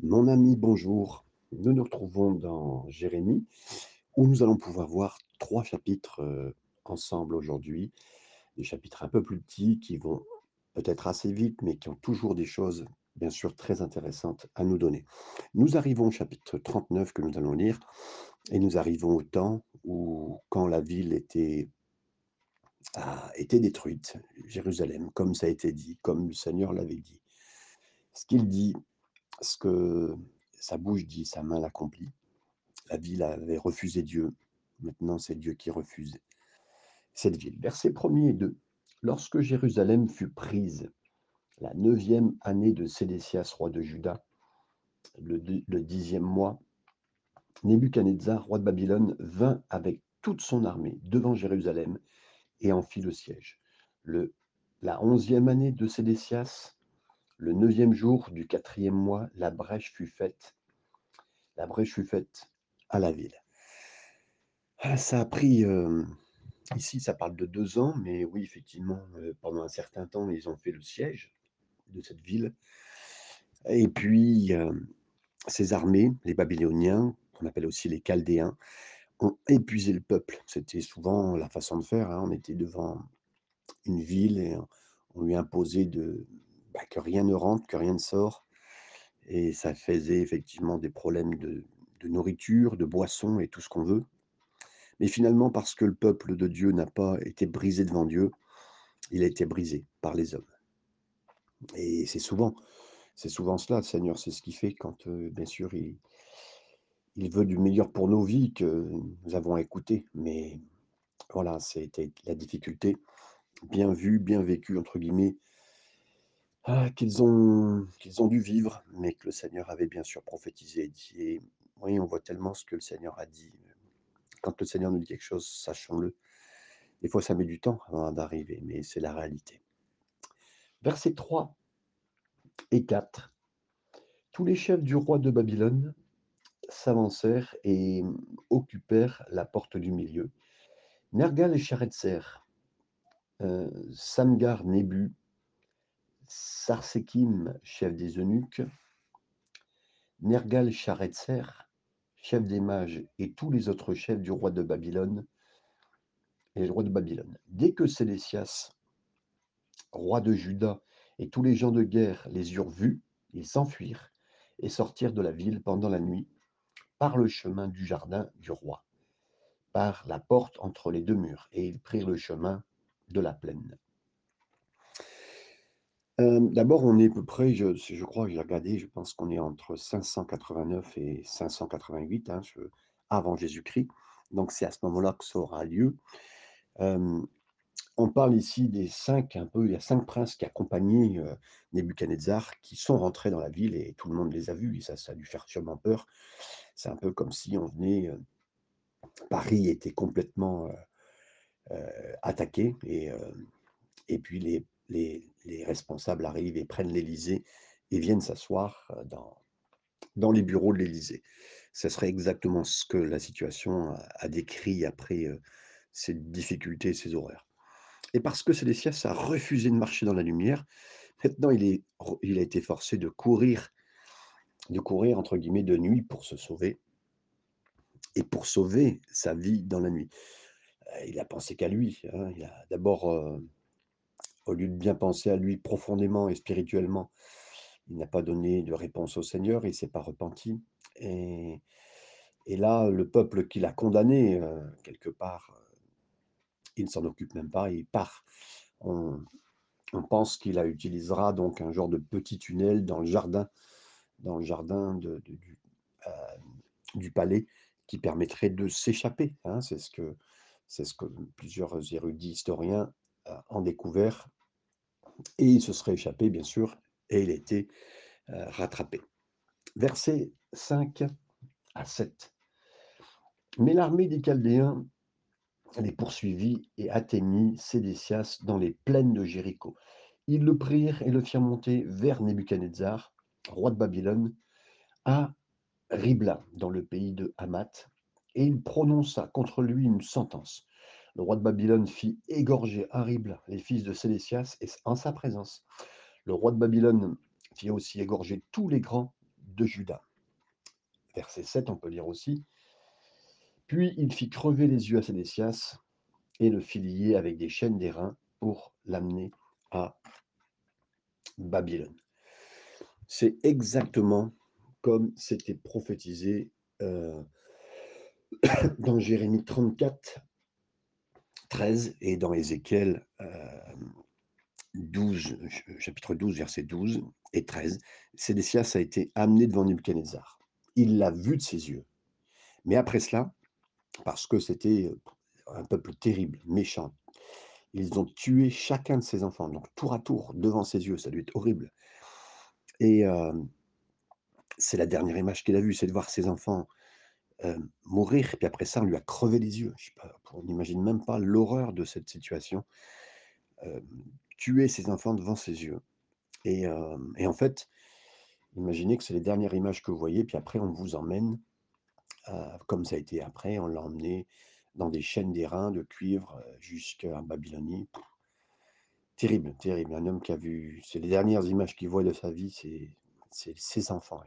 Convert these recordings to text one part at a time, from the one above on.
Mon ami, bonjour. Nous nous retrouvons dans Jérémie, où nous allons pouvoir voir trois chapitres euh, ensemble aujourd'hui. Des chapitres un peu plus petits qui vont peut-être assez vite, mais qui ont toujours des choses, bien sûr, très intéressantes à nous donner. Nous arrivons au chapitre 39 que nous allons lire, et nous arrivons au temps où, quand la ville était, a été détruite, Jérusalem, comme ça a été dit, comme le Seigneur l'avait dit. Ce qu'il dit ce que sa bouche dit, sa main l'accomplit. La ville avait refusé Dieu. Maintenant, c'est Dieu qui refuse cette ville. Versets 1er et 2. Lorsque Jérusalem fut prise, la neuvième année de Sédécias, roi de Juda, le, le dixième mois, Nebuchadnezzar, roi de Babylone, vint avec toute son armée devant Jérusalem et en fit le siège. Le, la onzième année de Sédécias, le neuvième jour du quatrième mois, la brèche fut faite. La brèche fut faite à la ville. Ah, ça a pris, euh, ici ça parle de deux ans, mais oui, effectivement, euh, pendant un certain temps, ils ont fait le siège de cette ville. Et puis, euh, ces armées, les Babyloniens, qu'on appelle aussi les Chaldéens, ont épuisé le peuple. C'était souvent la façon de faire. Hein. On était devant une ville et on lui imposait de, bah, que rien ne rentre, que rien ne sort. Et ça faisait effectivement des problèmes de, nourriture, de boisson et tout ce qu'on veut. Mais finalement, parce que le peuple de Dieu n'a pas été brisé devant Dieu, il a été brisé par les hommes. Et c'est souvent, c'est souvent cela, le Seigneur, c'est ce qu'il fait quand, euh, bien sûr, il, il veut du meilleur pour nos vies que nous avons écouté. Mais voilà, c'était la difficulté, bien vu, bien vécu, entre guillemets, ah, qu'ils ont qu'ils ont dû vivre, mais que le Seigneur avait bien sûr prophétisé et dit oui, on voit tellement ce que le Seigneur a dit. Quand le Seigneur nous dit quelque chose, sachons-le. Des fois, ça met du temps avant d'arriver, mais c'est la réalité. Versets 3 et 4. Tous les chefs du roi de Babylone s'avancèrent et occupèrent la porte du milieu. Nergal et Sharetzer, euh, Samgar Nébu, Sarsekim, chef des eunuques, Nergal-Sharetzer, chef des mages, et tous les autres chefs du roi de Babylone, et le roi de Babylone. Dès que Sédécias, roi de Juda, et tous les gens de guerre les eurent vus, ils s'enfuirent et sortirent de la ville pendant la nuit par le chemin du jardin du roi, par la porte entre les deux murs, et ils prirent le chemin de la plaine. D'abord, on est à peu près, je je crois, j'ai regardé, je pense qu'on est entre 589 et 588, hein, avant Jésus-Christ. Donc c'est à ce moment-là que ça aura lieu. on parle ici des cinq un peu il y a cinq princes qui accompagnaient, heu, Nebuchadnezzar, qui sont rentrés dans la ville et tout le monde les a vus et ça ça a dû faire sûrement peur. C'est un peu comme si on venait, Paris était complètement, attaqué et et puis les les, responsables arrivent et prennent l'Élysée et viennent s'asseoir dans, les bureaux de l'Élysée. Ce serait exactement ce que la situation a, décrit après ces difficultés, ces horreurs. Et parce que Sédécias a refusé de marcher dans la lumière, maintenant il, a été forcé de courir, de courir entre guillemets de nuit pour se sauver et pour sauver sa vie dans la nuit. Il a pensé qu'à lui. Hein. Il a d'abord au lieu de bien penser à lui profondément et spirituellement, il n'a pas donné de réponse au Seigneur, il ne s'est pas repenti. Et, là, le peuple qui l'a condamné, euh, quelque part, euh, il ne s'en occupe même pas, il part. On, pense qu'il utilisera donc un genre de petit tunnel dans le jardin, dans le jardin euh, du, palais, qui permettrait de s'échapper. Hein. c'est ce que plusieurs érudits historiens ont découvert et il se serait échappé, bien sûr, et il a été rattrapé. Versets 5 à 7. Mais l'armée des Chaldéens les poursuivit et atteignit Sédécias dans les plaines de Jéricho. Ils le prirent et le firent monter vers Nebuchadnezzar, roi de Babylone, à Ribla, dans le pays de Hamath, et il prononça contre lui une sentence. Le roi de Babylone fit égorger Ribla les fils de Sédécias en sa présence. Le roi de Babylone fit aussi égorger tous les grands de Juda. Verset 7, on peut lire aussi. Puis il fit crever les yeux à Sédécias et le fit lier avec des chaînes d'airain pour l'amener à Babylone. C'est exactement comme c'était prophétisé euh, dans Jérémie 34, 13 et dans Ézéchiel 12, euh, chapitre 12, verset 12 et 13. Sédécias a été amené devant Nebuchadnezzar. Il l'a vu de ses yeux. Mais après cela, parce que c'était un peuple terrible, méchant, ils ont tué chacun de ses enfants, donc tour à tour, devant ses yeux. Ça lui est horrible. Et c'est la dernière image qu'il a vue, c'est de voir ses enfants mourir. Puis après ça, on lui a crevé les yeux. on n'imagine même pas l'horreur de cette situation. tuer ses enfants devant ses yeux. Et, et, en fait, imaginez que c'est les dernières images que vous voyez, puis après, on vous emmène, comme ça a été après, on l'a emmené dans des chaînes d'airain, de cuivre, jusqu'à Babylonie. Terrible, terrible. Un homme qui a vu, c'est les dernières images qu'il voit de sa vie, c'est ses enfants.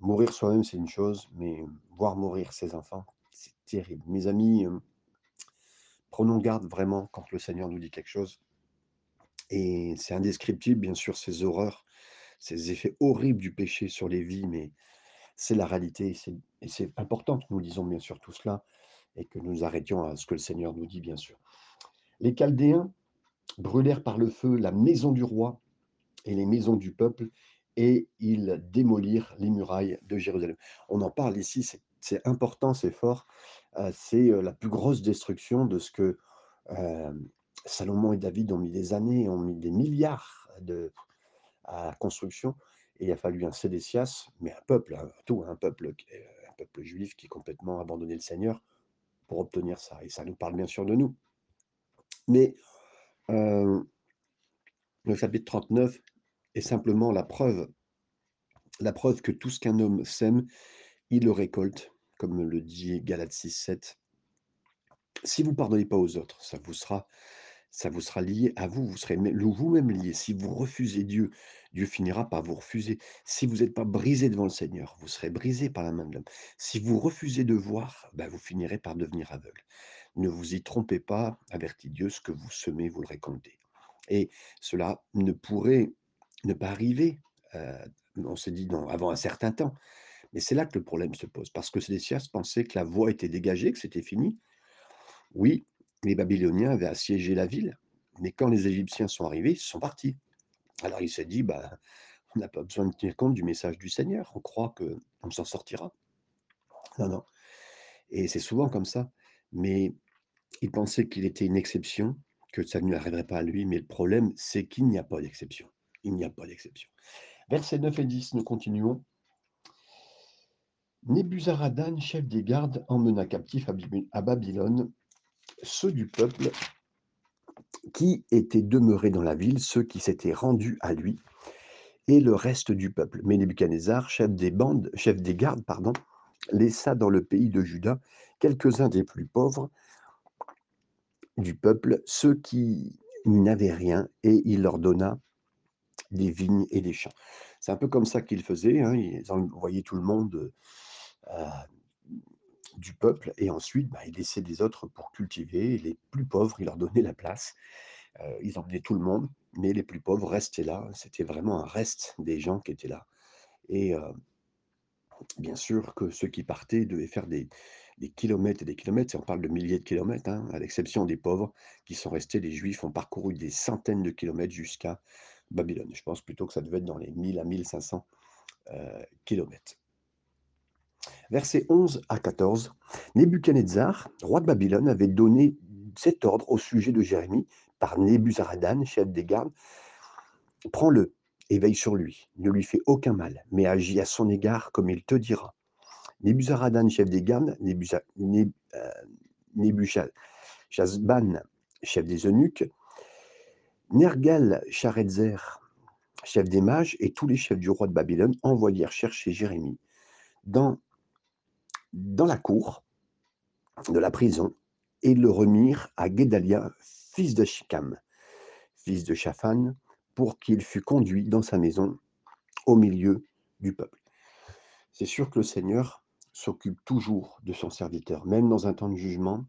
Mourir soi-même, c'est une chose, mais voir mourir ses enfants, c'est terrible. Mes amis, prenons garde vraiment quand le Seigneur nous dit quelque chose. Et c'est indescriptible, bien sûr, ces horreurs, ces effets horribles du péché sur les vies, mais c'est la réalité. Et c'est important que nous disons bien sûr tout cela et que nous arrêtions à ce que le Seigneur nous dit, bien sûr. Les Chaldéens brûlèrent par le feu la maison du roi et les maisons du peuple, et ils démolirent les murailles de Jérusalem. On en parle ici, c'est important, c'est fort. Euh, c'est euh, la plus grosse destruction de ce que euh, Salomon et David ont mis des années, ont mis des milliards de, à la construction. Et il a fallu un Sédécias, mais un peuple, un, tout un peuple, un peuple juif qui a complètement abandonné le Seigneur pour obtenir ça. Et ça nous parle bien sûr de nous. Mais le chapitre 39 est simplement la preuve, la preuve que tout ce qu'un homme sème, il le récolte, comme le dit Galates 6, 7. Si vous pardonnez pas aux autres, ça vous sera, ça vous sera lié à vous, vous serez vous-même lié. Si vous refusez Dieu, Dieu finira par vous refuser. Si vous n'êtes pas brisé devant le Seigneur, vous serez brisé par la main de l'homme. Si vous refusez de voir, ben vous finirez par devenir aveugle. Ne vous y trompez pas, avertit Dieu, ce que vous semez, vous le récoltez. Et cela ne pourrait ne pas arriver, on s'est dit non, avant un certain temps. Mais c'est là que le problème se pose, parce que Sédécias pensait que la voie était dégagée, que c'était fini. Oui, les Babyloniens avaient assiégé la ville, mais quand les Égyptiens sont arrivés, ils sont partis. Alors il s'est dit, bah, on n'a pas besoin de tenir compte du message du Seigneur, on croit qu'on s'en sortira. Non, non. Et c'est souvent comme ça. Mais il pensait qu'il était une exception, que ça ne lui arriverait pas à lui, mais le problème, c'est qu'il n'y a pas d'exception. Il n'y a pas d'exception. Versets 9 et 10, nous continuons. Nebuzaradan, chef des gardes, emmena captif à Babylone ceux du peuple qui étaient demeurés dans la ville, ceux qui s'étaient rendus à lui, et le reste du peuple. Mais Nebuchadnezzar, chef des bandes, chef des gardes, pardon, laissa dans le pays de Juda quelques-uns des plus pauvres du peuple, ceux qui n'avaient rien, et il leur donna des vignes et des champs. C'est un peu comme ça qu'ils faisaient. Hein, ils envoyaient tout le monde du peuple et ensuite bah, ils laissaient des autres pour cultiver. les plus pauvres, ils leur donnaient la place. Ils emmenaient tout le monde, mais les plus pauvres restaient là. C'était vraiment un reste des gens qui étaient là. Et bien sûr que ceux qui partaient devaient faire des, kilomètres et des kilomètres, et on parle de milliers de kilomètres, hein, à l'exception des pauvres qui sont restés, les juifs ont parcouru des centaines de kilomètres jusqu'à Babylone. Je pense plutôt que ça devait être dans les 1000 à 1500 euh, kilomètres. Versets 11 à 14. Nebuchadnezzar, roi de Babylone, avait donné cet ordre au sujet de Jérémie par Nebuzaradan, chef des gardes. Prends-le et veille sur lui. Ne lui fais aucun mal, mais agis à son égard comme il te dira. Nebuzaradan, chef des gardes, Nebuchadnezzar, chef des eunuques, Nergal Sharezer, chef des mages, et tous les chefs du roi de Babylone envoyèrent chercher Jérémie dans, dans la cour de la prison et le remirent à Guédalia, fils de Shikam, fils de Shaphan, pour qu'il fût conduit dans sa maison au milieu du peuple. C'est sûr que le Seigneur s'occupe toujours de son serviteur. Même dans un temps de jugement,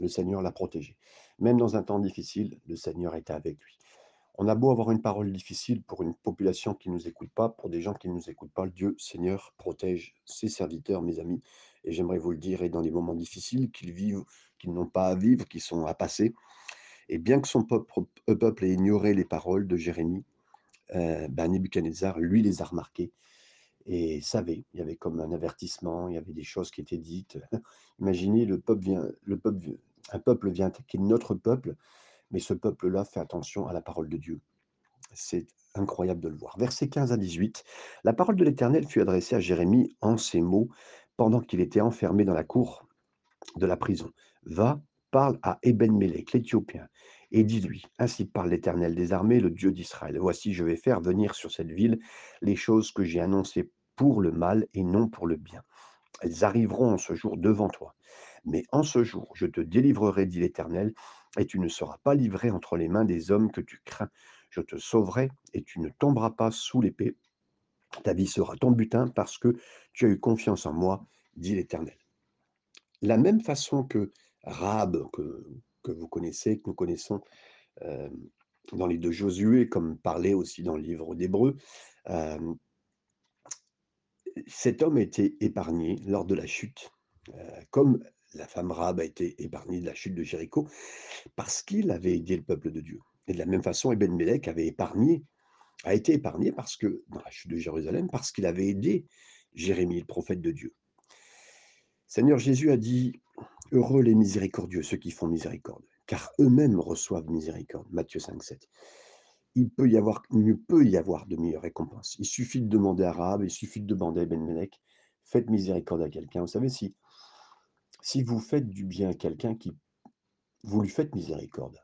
le Seigneur l'a protégé. Même dans un temps difficile, le Seigneur était avec lui. On a beau avoir une parole difficile pour une population qui ne nous écoute pas, pour des gens qui ne nous écoutent pas, Dieu Seigneur protège ses serviteurs, mes amis. Et j'aimerais vous le dire, et dans les moments difficiles qu'ils vivent, qu'ils n'ont pas à vivre, qui sont à passer, et bien que son peuple, euh, ait ignoré les paroles de Jérémie, euh, ben lui, les a remarquées et savait. Il y avait comme un avertissement, il y avait des choses qui étaient dites. Imaginez, le peuple vient, le peuple, un peuple vient attaquer notre peuple, mais ce peuple-là fait attention à la parole de Dieu. C'est incroyable de le voir. Versets 15 à 18. La parole de l'Éternel fut adressée à Jérémie en ces mots pendant qu'il était enfermé dans la cour de la prison. Va, parle à Eben-Melech, l'Éthiopien, et dis-lui, ainsi parle l'Éternel des armées, le Dieu d'Israël. Voici, je vais faire venir sur cette ville les choses que j'ai annoncées pour le mal et non pour le bien. Elles arriveront en ce jour devant toi. Mais en ce jour, je te délivrerai, dit l'Éternel, et tu ne seras pas livré entre les mains des hommes que tu crains. Je te sauverai, et tu ne tomberas pas sous l'épée. Ta vie sera ton butin, parce que tu as eu confiance en moi, dit l'Éternel. La même façon que Rab, que, que vous connaissez, que nous connaissons euh, dans les deux Josué, comme parlé aussi dans le livre d'Hébreu, euh, cet homme a été épargné lors de la chute, euh, comme la femme Rab a été épargnée de la chute de Jéricho, parce qu'il avait aidé le peuple de Dieu. Et de la même façon, Eben Melech avait a été épargné parce que, dans la chute de Jérusalem, parce qu'il avait aidé Jérémie, le prophète de Dieu. Seigneur Jésus a dit Heureux les miséricordieux, ceux qui font miséricorde, car eux-mêmes reçoivent miséricorde. Matthieu 5, 7. Il peut y avoir, peut y avoir de meilleure récompense. Il suffit de demander à Rahab, il suffit de demander à Ben Melech, faites miséricorde à quelqu'un. Vous savez, si, si vous faites du bien à quelqu'un, qui, vous lui faites miséricorde.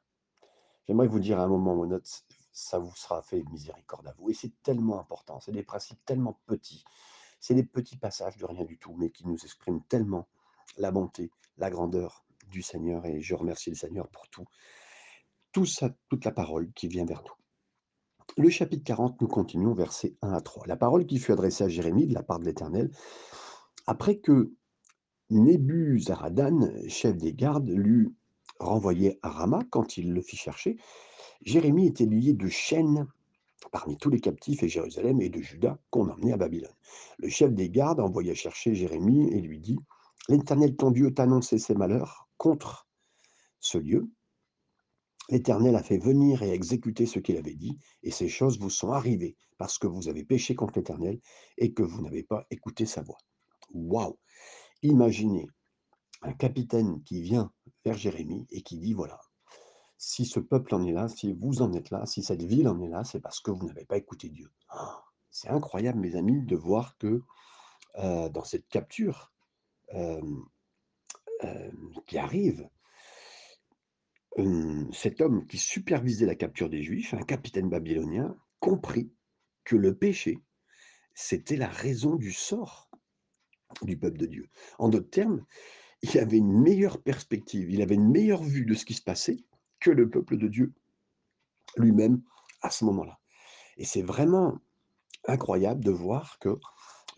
J'aimerais vous dire à un moment ou autre, ça vous sera fait miséricorde à vous. Et c'est tellement important, c'est des principes tellement petits, c'est des petits passages de rien du tout, mais qui nous expriment tellement la bonté, la grandeur du Seigneur et je remercie le Seigneur pour tout, tout ça, toute la parole qui vient vers nous. Le chapitre 40, nous continuons versets 1 à 3. La parole qui fut adressée à Jérémie de la part de l'Éternel, après que Nébuzaradan, chef des gardes, l'eut renvoyé à Rama quand il le fit chercher, Jérémie était lié de chaînes parmi tous les captifs et Jérusalem et de Juda qu'on emmenait à Babylone. Le chef des gardes envoya chercher Jérémie et lui dit L'Éternel ton Dieu t'a annoncé ses malheurs contre ce lieu. L'Éternel a fait venir et exécuter ce qu'il avait dit, et ces choses vous sont arrivées parce que vous avez péché contre l'Éternel et que vous n'avez pas écouté sa voix. Waouh Imaginez un capitaine qui vient vers Jérémie et qui dit voilà, si ce peuple en est là, si vous en êtes là, si cette ville en est là, c'est parce que vous n'avez pas écouté Dieu. Ah, c'est incroyable, mes amis, de voir que euh, dans cette capture, qui arrive, cet homme qui supervisait la capture des Juifs, un capitaine babylonien, comprit que le péché, c'était la raison du sort du peuple de Dieu. En d'autres termes, il avait une meilleure perspective, il avait une meilleure vue de ce qui se passait que le peuple de Dieu lui-même à ce moment-là. Et c'est vraiment incroyable de voir que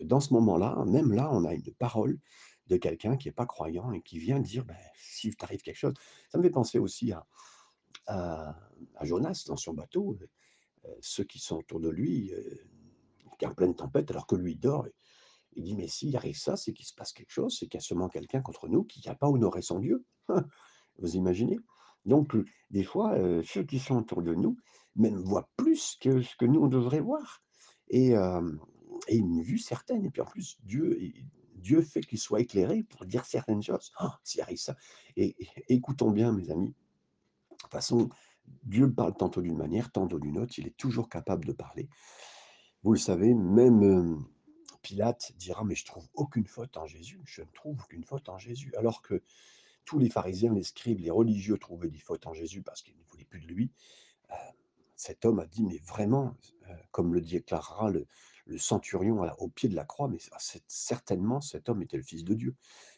dans ce moment-là, même là, on a une parole de quelqu'un qui n'est pas croyant et qui vient dire ben, si t'arrive quelque chose. Ça me fait penser aussi à, à, Jonas dans son bateau, euh, ceux qui sont autour de lui, euh, qui est en pleine tempête alors que lui dort. Il dit mais s'il arrive ça, c'est qu'il se passe quelque chose, c'est qu'il y a seulement quelqu'un contre nous qui n'a pas honoré son Dieu. Vous imaginez? Donc, des fois, ceux qui sont autour de nous même voient plus que ce que nous, on devrait voir. Et, une vue certaine. Et puis en plus, Dieu, Dieu fait qu'il soit éclairé pour dire certaines choses. Oh, s'il arrive ça. Et, écoutons bien, mes amis. De toute façon, Dieu parle tantôt d'une manière, tantôt d'une autre. Il est toujours capable de parler. Vous le savez, même Pilate dira Mais je trouve aucune faute en Jésus. Je ne trouve aucune faute en Jésus. Alors que tous les pharisiens, les scribes, les religieux trouvaient des fautes en Jésus parce qu'ils ne voulaient plus de lui. Euh, cet homme a dit Mais vraiment, euh, comme le déclarera le, centurion au pied de la croix, mais certainement cet homme était le Fils de Dieu,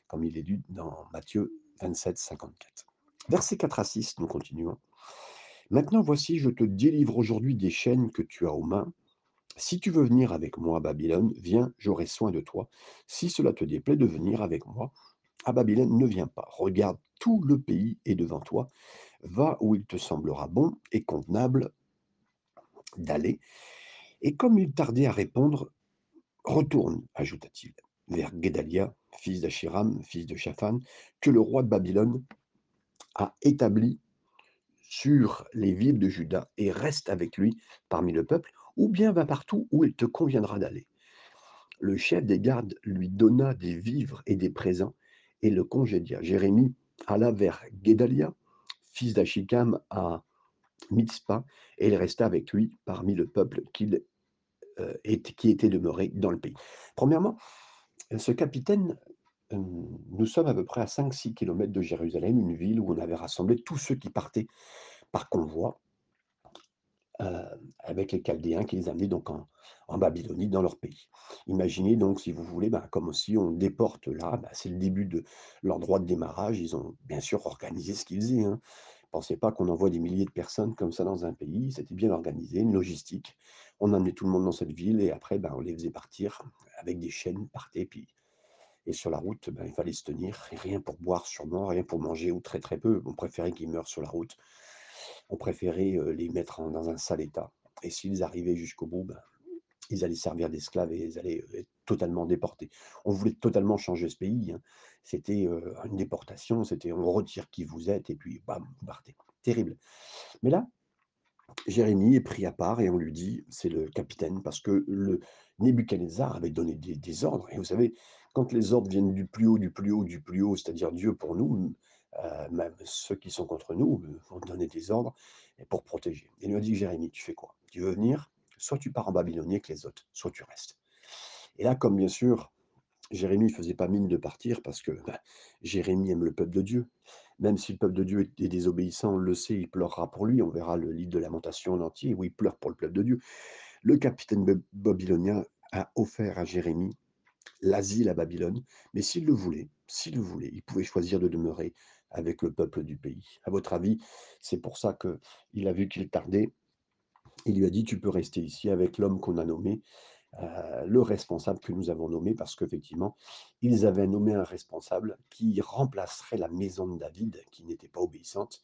comme il est dit dans Matthieu 27, 54. Versets 4 à 6, nous continuons. Maintenant voici, je te délivre aujourd'hui des chaînes que tu as aux mains, Si tu veux venir avec moi à Babylone, viens, j'aurai soin de toi. Si cela te déplaît de venir avec moi à Babylone, ne viens pas. Regarde, tout le pays est devant toi. Va où il te semblera bon et convenable d'aller. Et comme il tardait à répondre, retourne, ajouta-t-il, vers Guédalia, fils d'Achiram, fils de Shaphan, que le roi de Babylone a établi sur les villes de Juda et reste avec lui parmi le peuple, ou bien va partout où il te conviendra d'aller. Le chef des gardes lui donna des vivres et des présents et le congédia. Jérémie alla vers Guédalia, fils d'Achikam, à Mitzpah, et il resta avec lui parmi le peuple euh, qui était demeuré dans le pays. Premièrement, ce capitaine, euh, nous sommes à peu près à 5-6 kilomètres de Jérusalem, une ville où on avait rassemblé tous ceux qui partaient par convoi euh, avec les Chaldéens qui les amenaient donc en, Babylonie, dans leur pays. Imaginez donc, si vous voulez, ben, comme si on déporte là, ben, c'est le début de leur droit de démarrage. Ils ont bien sûr organisé ce qu'ils faisaient. Hein. Pensez pas qu'on envoie des milliers de personnes comme ça dans un pays. C'était bien organisé, une logistique. On amenait tout le monde dans cette ville et après, ben, on les faisait partir avec des chaînes, partaient. Puis... Et sur la route, ben, il fallait se tenir. Rien pour boire sûrement, rien pour manger ou très très peu. On préférait qu'ils meurent sur la route on préférait les mettre dans un sale état. Et s'ils arrivaient jusqu'au bout, ben, ils allaient servir d'esclaves et ils allaient être totalement déportés. On voulait totalement changer ce pays. hein. C'était une déportation, c'était on retire qui vous êtes et puis bam, vous partez. Terrible. Mais là, Jérémie est pris à part et on lui dit, c'est le capitaine, parce que le Nebuchadnezzar avait donné des ordres. Et vous savez, quand les ordres viennent du plus haut, du plus haut, du plus haut, c'est-à-dire Dieu pour nous, euh, même ceux qui sont contre nous euh, vont donner des ordres pour protéger. Et lui a dit, Jérémie, tu fais quoi? Tu veux venir? Soit tu pars en Babylonie avec les autres, soit tu restes. Et là, comme bien sûr, Jérémie ne faisait pas mine de partir parce que bah, Jérémie aime le peuple de Dieu. Même si le peuple de Dieu est désobéissant, on le sait, il pleurera pour lui. On verra le livre de Lamentation en entier où il pleure pour le peuple de Dieu. Le capitaine babylonien a offert à Jérémie l'asile à Babylone, mais s'il le voulait, s'il le voulait, il pouvait choisir de demeurer avec le peuple du pays. À votre avis, c'est pour ça qu'il a vu qu'il tardait. Il lui a dit, tu peux rester ici avec l'homme qu'on a nommé, euh, le responsable que nous avons nommé, parce qu'effectivement, ils avaient nommé un responsable qui remplacerait la maison de David, qui n'était pas obéissante,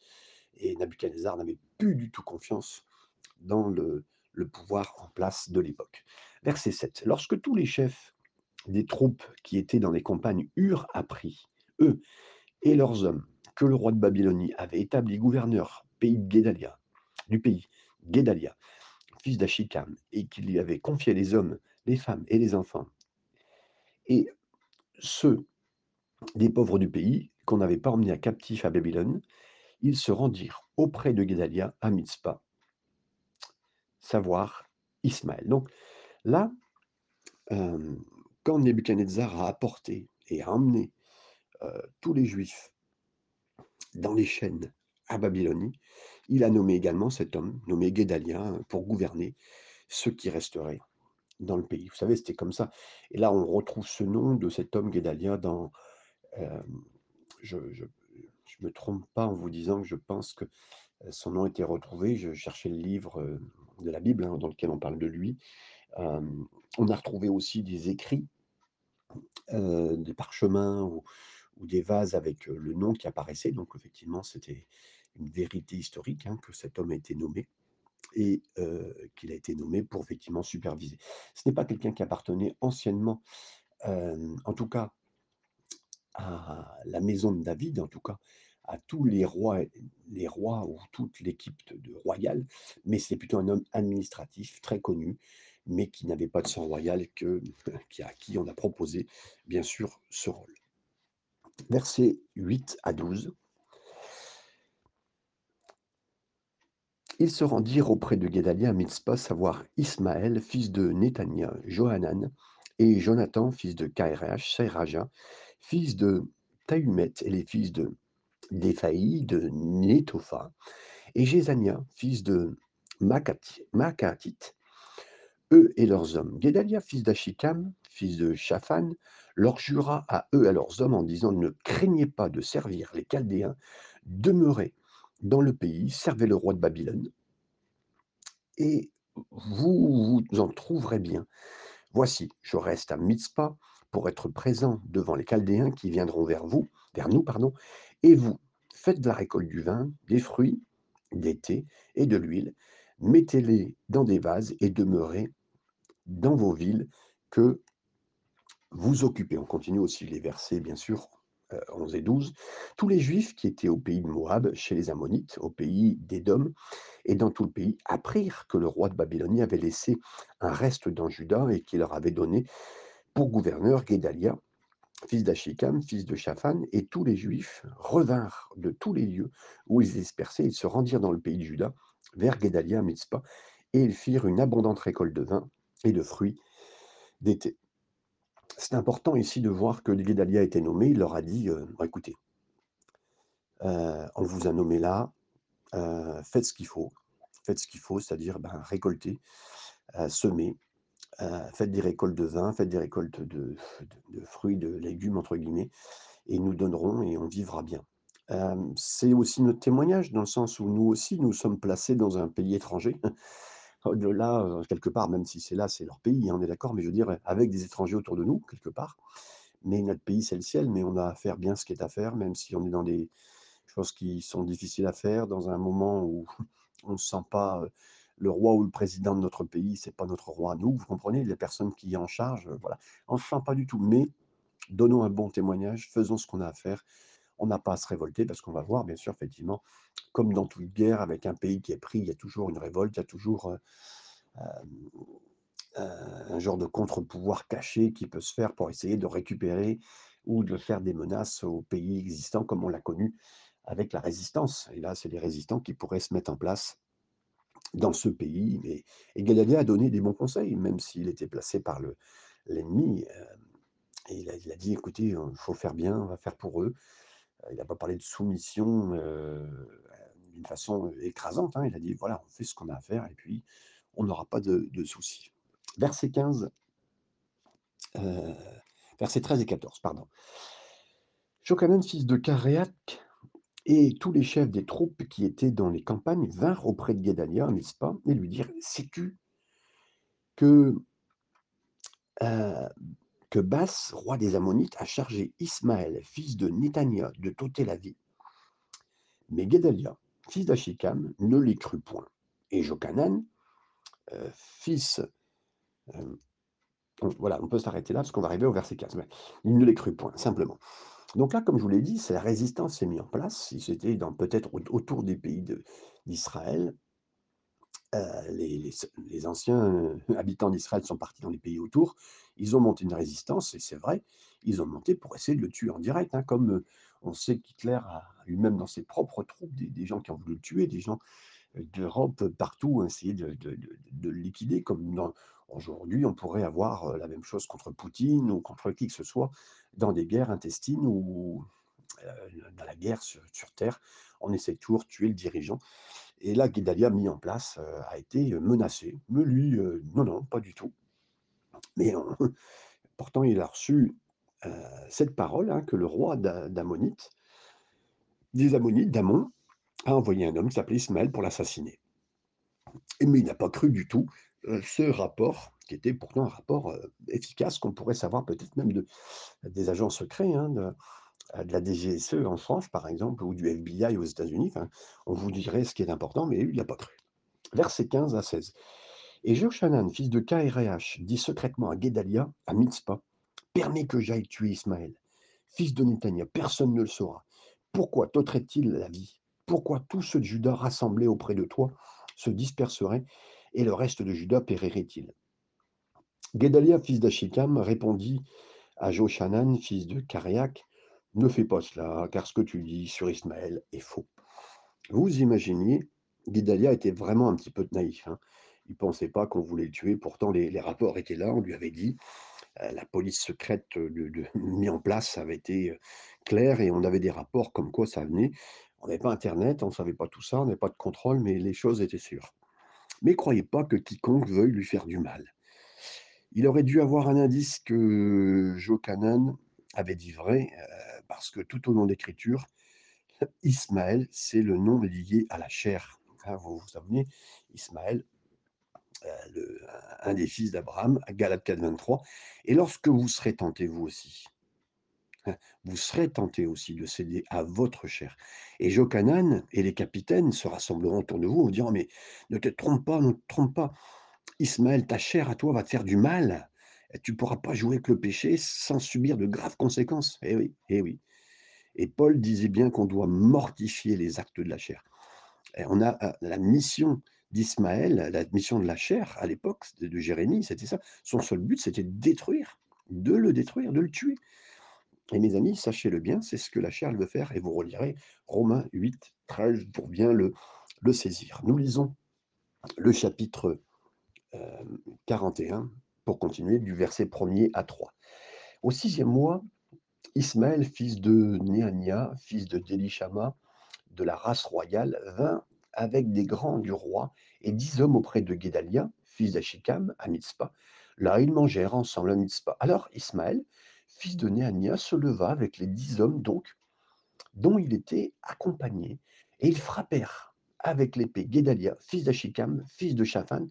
et Nabuchodonosor n'avait plus du tout confiance dans le, le pouvoir en place de l'époque. Verset 7. Lorsque tous les chefs des troupes qui étaient dans les campagnes eurent appris, eux et leurs hommes, le roi de Babylonie avait établi gouverneur pays de du pays, Guédalia, fils d'Achikam, et qu'il lui avait confié les hommes, les femmes et les enfants, et ceux des pauvres du pays qu'on n'avait pas emmenés à captif à Babylone, ils se rendirent auprès de Guédalia à Mitzpah, savoir Ismaël. Donc là, euh, quand Nebuchadnezzar a apporté et a emmené euh, tous les Juifs dans les chaînes à Babylonie, il a nommé également cet homme, nommé Guédalia, pour gouverner ceux qui resteraient dans le pays. Vous savez, c'était comme ça. Et là, on retrouve ce nom de cet homme Guédalia dans... Euh, je ne me trompe pas en vous disant que je pense que euh, son nom était retrouvé. Je cherchais le livre euh, de la Bible hein, dans lequel on parle de lui. Euh, on a retrouvé aussi des écrits, euh, des parchemins ou, ou, des vases avec le nom qui apparaissait. Donc effectivement, c'était une vérité historique hein, que cet homme a été nommé et qu'il a été nommé pour effectivement superviser. Ce n'est pas quelqu'un qui appartenait anciennement, en tout cas à la maison de David, en tout cas à tous les rois, les rois ou toute l'équipe de, royale, mais c'est plutôt un homme administratif très connu, mais qui n'avait pas de sang royal, que, à qui on a proposé bien sûr ce rôle. Versets 8 à 12. Ils se rendirent auprès de Guédalia à Mitzpah, savoir Ismaël, fils de Netania, Johanan, et Jonathan, fils de Kairach, Seraja, fils de Tahumet, et les fils de d'Ephaï, de Netopha, et Jézania, fils de Makatit, eux et leurs hommes. Guédalia, fils d'Achikam, fils de Shaphan, leur jura à eux et à leurs hommes en disant Ne craignez pas de servir les Chaldéens, demeurez dans le pays, servez le roi de Babylone, et vous vous en trouverez bien. Voici, je reste à Mitzpah pour être présent devant les Chaldéens qui viendront vers vous, vers nous, pardon, et vous faites de la récolte du vin, des fruits, des thés et de l'huile, mettez-les dans des vases et demeurez dans vos villes que vous occupez. On continue aussi les versets, bien sûr, euh, 11 et 12. Tous les Juifs qui étaient au pays de Moab, chez les Ammonites, au pays d'Édom, et dans tout le pays, apprirent que le roi de Babylonie avait laissé un reste dans Juda et qu'il leur avait donné pour gouverneur Guédalia, fils d'Achikam, fils de Shaphan, et tous les Juifs revinrent de tous les lieux où ils dispersaient, ils se rendirent dans le pays de Juda, vers Guédalia, Mitzpah, et ils firent une abondante récolte de vin et de fruits d'été. C'est important ici de voir que Guédalia a été nommé, il leur a dit, euh, écoutez, euh, on vous a nommé là, euh, faites ce qu'il faut, faites ce qu'il faut, c'est-à-dire ben, récolter, semer, faites des récoltes de vin, faites des récoltes de, de- fruits, de légumes, entre guillemets, et nous donnerons et on vivra bien. C'est aussi notre témoignage dans le sens où nous aussi, nous sommes placés dans un pays étranger. Au-delà, euh, quelque part, même si c'est là, c'est leur pays, hein, on est d'accord, mais je veux dire, avec des étrangers autour de nous, quelque part. Mais notre pays, c'est le ciel, mais on a à faire bien ce qui est à faire, même si on est dans des choses qui sont difficiles à faire, dans un moment où on ne sent pas le roi ou le président de notre pays, c'est pas notre roi nous, vous comprenez, les personnes qui en charge, voilà. Sent pas du tout, mais donnons un bon témoignage, faisons ce qu'on a à faire. On n'a pas à se révolter parce qu'on va voir, bien sûr, effectivement, comme dans toute guerre, avec un pays qui est pris, il y a toujours une révolte, il y a toujours euh, euh, un genre de contre-pouvoir caché qui peut se faire pour essayer de récupérer ou de faire des menaces au pays existant comme on l'a connu avec la résistance. Et là, c'est les résistants qui pourraient se mettre en place dans ce pays. Et Guédalia a donné des bons conseils, même s'il était placé par le, l'ennemi. euh, et il a, il a dit, écoutez, il faut faire bien, on va faire pour eux. Il n'a pas parlé de soumission d'une façon écrasante. hein. Il a dit, voilà, on fait ce qu'on a à faire et puis on n'aura pas de, soucis. Verset 15 euh, versets 13 et 14, pardon. Jochanan, fils de Karéak, et tous les chefs des troupes qui étaient dans les campagnes vinrent auprès de Guédalia à Mitzpah et lui dirent Sais-tu que, euh, que Bas, roi des Ammonites, a chargé Ismaël, fils de Netania, de t'ôter la vie Mais Guédalia, fils d'Achikam, ne les crut point. Et Jochanan, euh, fils. euh, voilà, on peut s'arrêter là parce qu'on va arriver au verset 15. mais il ne les crut point, simplement. Donc là, comme je vous l'ai dit, la résistance s'est mise en place. Dans peut-être au- autour des pays d'Israël. Euh, les, anciens euh, habitants d'Israël sont partis dans les pays autour. Ils ont monté une résistance, et c'est vrai, ils ont monté pour essayer de le tuer en direct. hein, comme euh, on sait qu'Hitler a lui-même dans ses propres troupes des, gens qui ont voulu le tuer, des gens d'Europe partout, essayer de, de- le liquider. Comme aujourd'hui, on pourrait avoir la même chose contre Poutine ou contre qui que ce soit dans des guerres intestines ou dans la guerre sur, sur Terre. On essaie toujours de tuer le dirigeant. Et là, Guédalia, mis en place, a été menacé. Mais lui, non, non, pas du tout. Mais pourtant, il a reçu cette parole hein, que le roi d'A- d'Ammonite, des Ammonites, d'Ammon, a envoyé un homme qui s'appelait Ismaël pour l'assassiner. Mais il n'a pas cru du tout ce rapport, qui était pourtant un rapport efficace, qu'on pourrait savoir peut-être même de, des agents secrets, hein, de la DGSE en France, par exemple, ou du FBI aux États-Unis. On vous dirait ce qui est important, mais lui, il n'a pas cru. Versets 15 à 16. Et Joshanan, fils de Karéach, dit secrètement à Guédalia, à Mitzpah, Permets que j'aille tuer Ismaël, fils de Netanya, personne ne le saura. Pourquoi t'ôterait-il la vie? Pourquoi tous ceux de Juda rassemblés auprès de toi se disperseraient et le reste de Juda périrait-il Guédalia, fils d'Achikam, répondit à Joshanan, fils de Karéach, Ne fais pas cela, car ce que tu dis sur Ismaël est faux. Vous imaginiez, Guédalia était vraiment un petit peu naïf. hein. Il ne pensait pas qu'on voulait le tuer. Pourtant, les, rapports étaient là. On lui avait dit. euh, la police secrète euh, de, de- mis en place avait été euh, claire et on avait des rapports comme quoi ça venait. On n'avait pas Internet, on ne savait pas tout ça, on n'avait pas de contrôle, mais les choses étaient sûres. Mais croyez pas que quiconque veuille lui faire du mal. Il aurait dû avoir un indice que Jochanan avait dit vrai, euh, parce que tout au long de l'écriture, Ismaël, c'est le nom lié à la chair. Hein, vous vous souvenez, Ismaël, le un des fils d'Abraham, Galates 4, 23 «Et lorsque vous serez tentés vous aussi, hein, vous serez tentés aussi de céder à votre chair. Et Jochanan et les capitaines se rassembleront autour de vous en diront: "Mais ne te trompe pas, ne te trompe pas. Ismaël, ta chair à toi va te faire du mal tu pourras pas jouer avec le péché sans subir de graves conséquences." Eh oui, eh oui. Et Paul disait bien qu'on doit mortifier les actes de la chair. On a, heu, la mission d'Ismaël, la mission de la chair à l'époque de Jérémie, c'était ça. Son seul but, c'était de détruire, de le détruire, de le tuer. Et mes amis, sachez-le bien, c'est ce que la chair veut faire et vous relirez Romains 8, 13 pour bien le le saisir. Nous lisons le chapitre, hem, 41 pour continuer du verset 1er à 3. Au 6e mois, Ismaël, fils de Néania, fils de Délishama, de la race royale, vint avec des grands du roi et dix hommes auprès de Guédalia, fils d'Achikam, à Mitzpah. Là, ils mangèrent ensemble à Mitzpah. Alors Ismaël, fils de Néania, se leva avec les dix hommes donc, dont il était accompagné, et ils frappèrent avec l'épée Guédalia, fils d'Achikam, fils de Shaphan.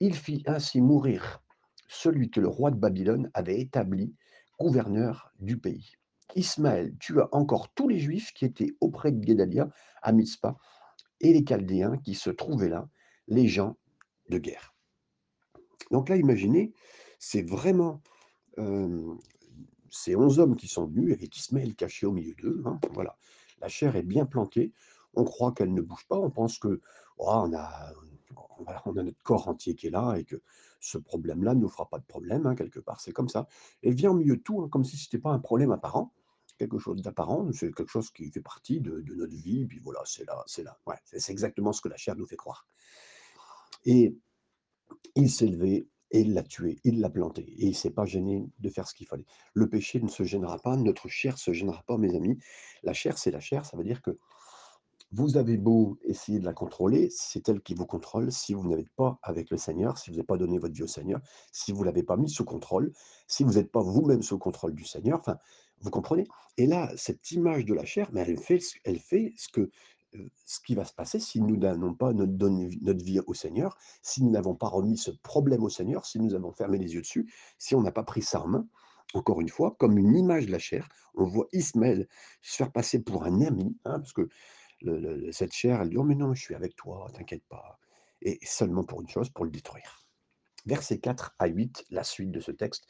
Il fit ainsi mourir celui que le roi de Babylone avait établi gouverneur du pays. Ismaël tua encore tous les Juifs qui étaient auprès de Guédalia à Mitzpah et les Chaldéens qui se trouvaient là, les gens de guerre. Donc là, imaginez, c'est vraiment euh, ces onze hommes qui sont venus avec Ismaël caché au milieu d'eux. hein, voilà, la chair est bien plantée. On croit qu'elle ne bouge pas. On pense que oh, on, a, on a notre corps entier qui est là et que ce problème-là ne nous fera pas de problème, hein, quelque part. C'est comme ça. Elle vient au milieu de tout, hein, comme si ce n'était pas un problème apparent quelque chose d'apparent, c'est quelque chose qui fait partie de, notre vie, puis voilà, c'est là, c'est là. Ouais, c'est exactement ce que la chair nous fait croire. Et il s'est levé et il l'a tué, il l'a planté, et il ne s'est pas gêné de faire ce qu'il fallait. Le péché ne se gênera pas, notre chair ne se gênera pas, mes amis. La chair, c'est la chair, ça veut dire que vous avez beau essayer de la contrôler, c'est elle qui vous contrôle si vous n'êtes pas avec le Seigneur, si vous n'avez pas donné votre vie au Seigneur, si vous ne l'avez pas mis sous contrôle, si vous n'êtes pas vous-même sous contrôle du Seigneur, enfin, vous comprenez? Et là, cette image de la chair, mais elle fait elle fait ce que, heu, ce qui va se passer si nous n'avons pas notre notre vie au Seigneur, si nous n'avons pas remis ce problème au Seigneur, si nous avons fermé les yeux dessus, si on n'a pas pris ça en main. Encore une fois, comme une image de la chair, on voit Ismaël se faire passer pour un ami, hein, parce que cette chair, elle dit: «Oh mais non, je suis avec toi, t'inquiète pas» et seulement pour une chose, pour le détruire. Versets 4 à 8, la suite de ce texte.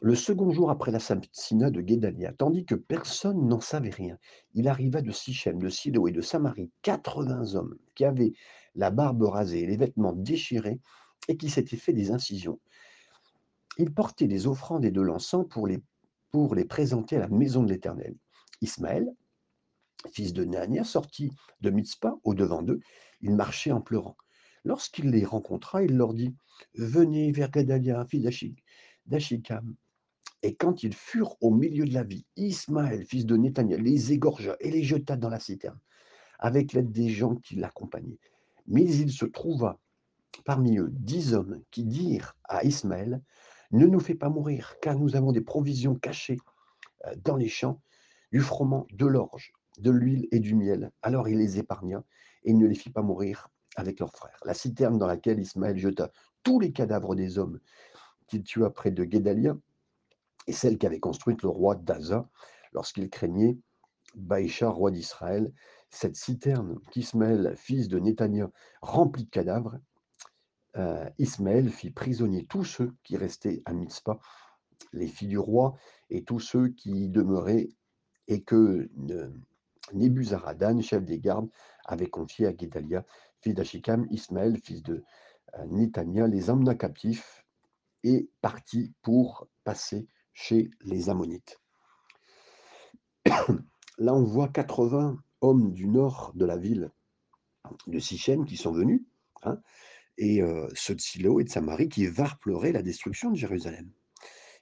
Le second jour après l'assassinat de Guédalia, tandis que personne n'en savait rien, il arriva de Sichem, de Silo et de Samarie 80 hommes qui avaient la barbe rasée les vêtements déchirés et qui s'étaient fait des incisions. Ils portaient des offrandes et de l'encens pour les, pour les présenter à la maison de l'Éternel. Ismaël, fils de Néania, sortit de Mitzpah au-devant d'eux. Il marchait en pleurant. Lorsqu'il les rencontra, il leur dit Venez vers Guédalia, fils d'Achik- d'Achikam. Et quand ils furent au milieu de la vie, Ismaël, fils de Nétania, les égorgea et les jeta dans la citerne, avec l'aide des gens qui l'accompagnaient. Mais il se trouva parmi eux dix hommes qui dirent à Ismaël, Ne nous fais pas mourir, car nous avons des provisions cachées euh, dans les champs, du froment, de l'orge, de l'huile et du miel. Alors il les épargna et ne les fit pas mourir avec leurs frères. La citerne dans laquelle Ismaël jeta tous les cadavres des hommes qu'il tua près de Guédalia et celle qu'avait construite le roi d'Aza lorsqu'il craignait Baïcha, roi d'Israël, cette citerne qu'Ismaël, fils de Nétania, remplit de cadavres, euh, Ismaël fit prisonnier tous ceux qui restaient à Mitzpah, les filles du roi et tous ceux qui y demeuraient, et que euh, Nebuzaradan, chef des gardes, avait confié à Guédalia, fils d'Achikam, Ismaël, fils de euh, Nétania, les emmena captifs et partit pour passer chez les Ammonites. Là, on voit 80 hommes du nord de la ville de Sichem qui sont venus, hein, et euh, ceux de Silo et de Samarie qui vinrent pleurer la destruction de Jérusalem.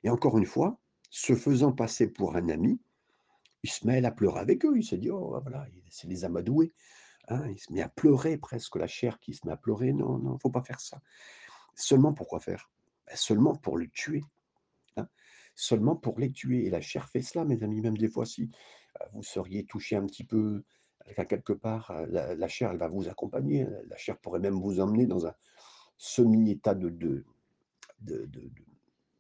Et encore une fois, se faisant passer pour un ami, Ismaël a pleuré avec eux. Il s'est dit, oh voilà, c'est les amadoués. Hein, il se met à pleurer presque, la chair qui se met à pleurer. Non, non, faut pas faire ça. Seulement pour quoi faire? Ben, Seulement pour le tuer. Hein seulement pour les tuer. Et la chair fait cela, mes amis, même des fois si euh, vous seriez touché un petit peu à quelque part, euh, la, chair, elle va vous accompagner. La chair pourrait même vous emmener dans un, semi-état de de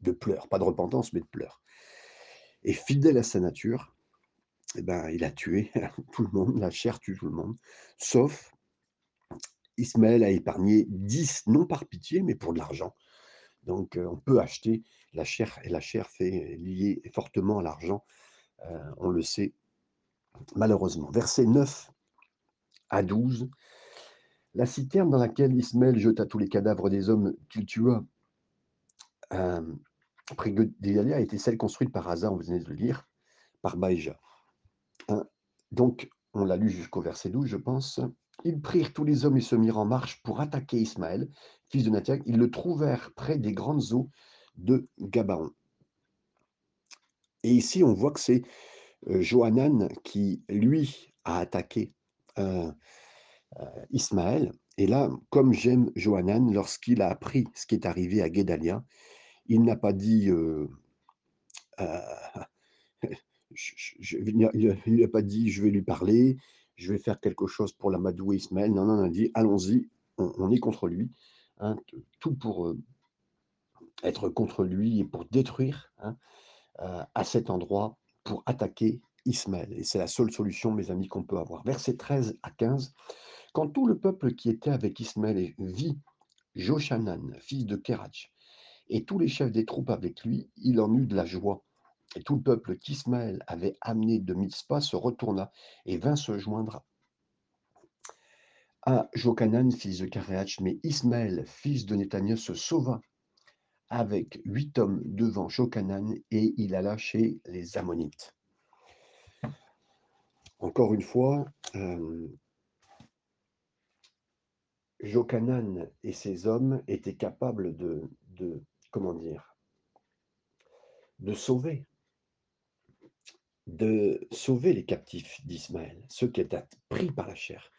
de pleurs, pas de repentance, mais de pleurs et fidèle à sa nature, et ben, il a tué tout le monde, la chair tue tout le monde, sauf Ismaël a épargné 10, non par pitié, mais pour de l'argent. Donc, heu, on peut acheter la chair et la chair fait liée fortement à l'argent, heu, on le sait malheureusement. Versets 9 à 12, la citerne dans laquelle Ismaël jeta tous les cadavres des hommes qu'il tua, de Guédalia était celle construite par Asa, on venait de le lire, par Baïja. Hein, donc on l'a lu jusqu'au verset 12, je pense. Ils prirent tous les hommes et se mirent en marche pour attaquer Ismaël, fils de Nathan. Ils le trouvèrent près des grandes eaux de Gabaon. Et ici, on voit que c'est euh, Johanan qui, lui, a attaqué euh, euh, Ismaël. Et là, comme j'aime Johanan, lorsqu'il a appris ce qui est arrivé à Guédalia, il n'a pas dit il n'a pas dit je vais lui parler, je vais faire quelque chose pour l'amadouer Ismaël. Non, non, il a dit allons-y, on, est contre lui. hein, tout pour euh, être contre lui et pour détruire hein, euh, à cet endroit, pour attaquer Ismaël. Et c'est la seule solution, mes amis, qu'on peut avoir. Versets 13 à 15. Quand tout le peuple qui était avec Ismaël vit Joshanan, fils de Kerach, et tous les chefs des troupes avec lui, il en eut de la joie. Et tout le peuple qu'Ismaël avait amené de Mitzpah se retourna et vint se joindre à Jokanan, fils de Karéach. Mais Ismaël, fils de Nétania, se sauva avec huit hommes devant Jokanan et il alla chez les Ammonites. Encore une fois, euh, Jokanan et ses hommes étaient capables de, de sauver de sauver les captifs d'Ismaël, ceux qui étaient pris par la chair.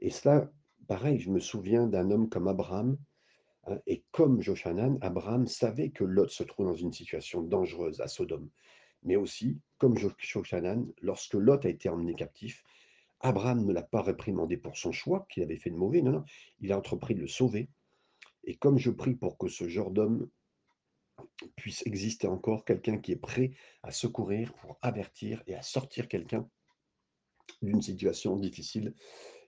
Et cela, pareil, je me souviens d'un homme comme Abraham, hein, et comme Joshanan, Abraham savait que Lot se trouve dans une situation dangereuse à Sodome. Mais aussi, comme Joshanan, lorsque Lot a été emmené captif, Abraham ne l'a pas réprimandé pour son choix, qu'il avait fait de mauvais, non, non, il a entrepris de le sauver. Et comme je prie pour que ce genre d'homme puisse exister encore, quelqu'un qui est prêt à secourir, pour avertir et à sortir quelqu'un d'une situation difficile.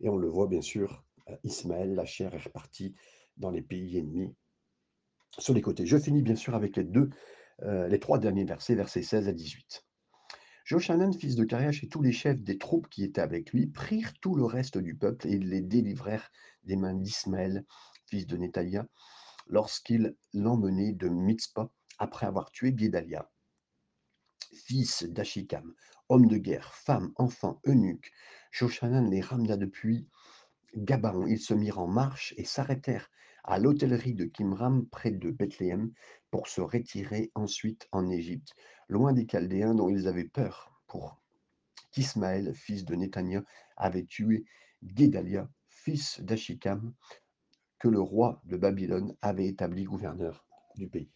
Et on le voit bien sûr, euh, Ismaël, la chair est repartie dans les pays ennemis sur les côtés. Je finis bien sûr avec les deux, euh, les trois derniers versets, versets 16 à 18. Joshanan, fils de Kariach, et tous les chefs des troupes qui étaient avec lui prirent tout le reste du peuple et les délivrèrent des mains d'Ismaël, fils de Nethalia, lorsqu'il l'emmenait de Mitzpah après avoir tué Guédalia, fils d'Achikam, homme de guerre, femme, enfant, eunuque. Joshanan les ramena depuis Gabaon. Ils se mirent en marche et s'arrêtèrent à l'hôtellerie de Kimram près de Bethléem pour se retirer ensuite en Égypte, loin des Chaldéens dont ils avaient peur pour qu'Ismaël, fils de Nétania, avait tué Guédalia, fils d'Achikam, que le roi de Babylone avait établi gouverneur du pays.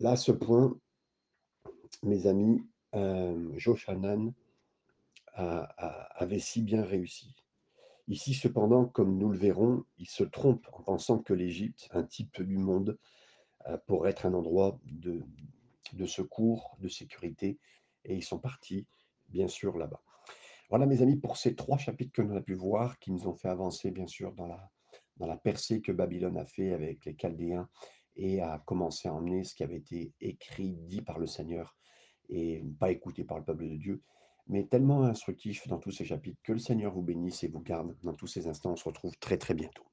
Là, ce point, mes amis, euh, Joshanan avait si bien réussi. Ici, cependant, comme nous le verrons, il se trompe en pensant que l'Égypte, un type du monde, euh, pourrait être un endroit de, de secours, de sécurité, et ils sont partis, bien sûr, là-bas. Voilà, mes amis, pour ces trois chapitres que l'on a pu voir, qui nous ont fait avancer, bien sûr, dans la, dans la percée que Babylone a fait avec les Chaldéens et a commencé à emmener ce qui avait été écrit, dit par le Seigneur et pas écouté par le peuple de Dieu, mais tellement instructif dans tous ces chapitres que le Seigneur vous bénisse et vous garde dans tous ces instants. On se retrouve très très bientôt.